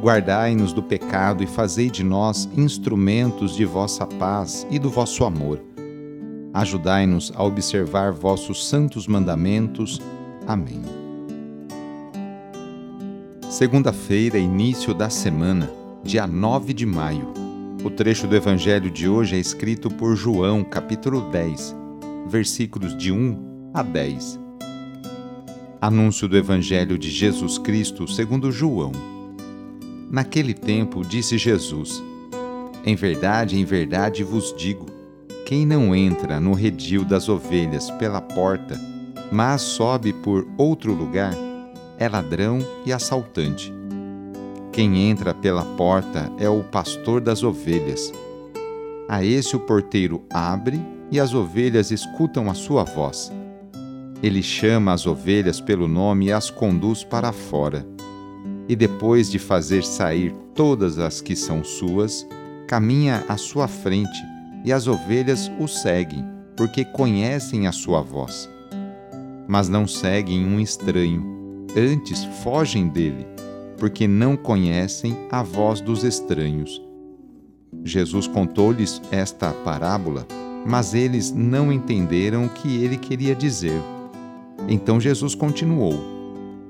Guardai-nos do pecado e fazei de nós instrumentos de vossa paz e do vosso amor. Ajudai-nos a observar vossos santos mandamentos. Amém. Segunda-feira, início da semana, dia 9 de maio. O trecho do Evangelho de hoje é escrito por João, capítulo 10, versículos de 1 a 10. Anúncio do Evangelho de Jesus Cristo segundo João. Naquele tempo disse Jesus: Em verdade, em verdade vos digo: quem não entra no redil das ovelhas pela porta, mas sobe por outro lugar, é ladrão e assaltante. Quem entra pela porta é o pastor das ovelhas. A esse o porteiro abre e as ovelhas escutam a sua voz. Ele chama as ovelhas pelo nome e as conduz para fora e depois de fazer sair todas as que são suas, caminha à sua frente, e as ovelhas o seguem, porque conhecem a sua voz. Mas não seguem um estranho, antes fogem dele, porque não conhecem a voz dos estranhos. Jesus contou-lhes esta parábola, mas eles não entenderam o que ele queria dizer. Então Jesus continuou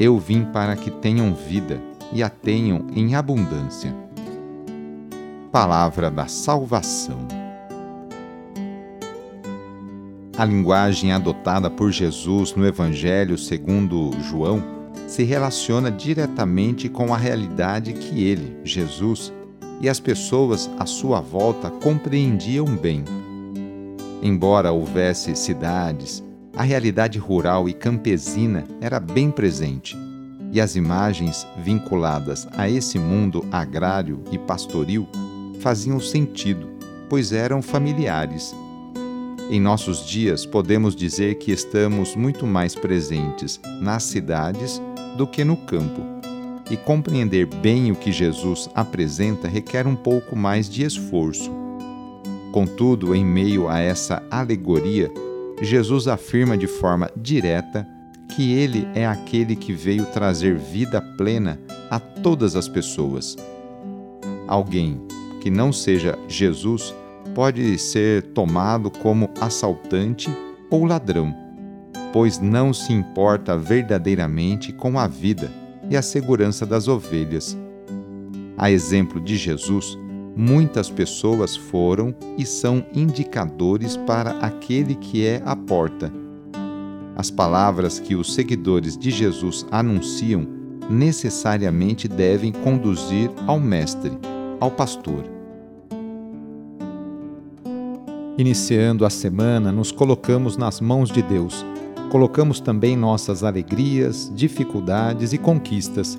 Eu vim para que tenham vida e a tenham em abundância. Palavra da Salvação. A linguagem adotada por Jesus no Evangelho segundo João se relaciona diretamente com a realidade que ele, Jesus, e as pessoas à sua volta compreendiam bem. Embora houvesse cidades, a realidade rural e campesina era bem presente, e as imagens vinculadas a esse mundo agrário e pastoril faziam sentido, pois eram familiares. Em nossos dias, podemos dizer que estamos muito mais presentes nas cidades do que no campo. E compreender bem o que Jesus apresenta requer um pouco mais de esforço. Contudo, em meio a essa alegoria, Jesus afirma de forma direta que Ele é aquele que veio trazer vida plena a todas as pessoas. Alguém que não seja Jesus pode ser tomado como assaltante ou ladrão, pois não se importa verdadeiramente com a vida e a segurança das ovelhas. A exemplo de Jesus, muitas pessoas foram e são indicadores para aquele que é a porta. As palavras que os seguidores de Jesus anunciam necessariamente devem conduzir ao Mestre, ao Pastor. Iniciando a semana, nos colocamos nas mãos de Deus. Colocamos também nossas alegrias, dificuldades e conquistas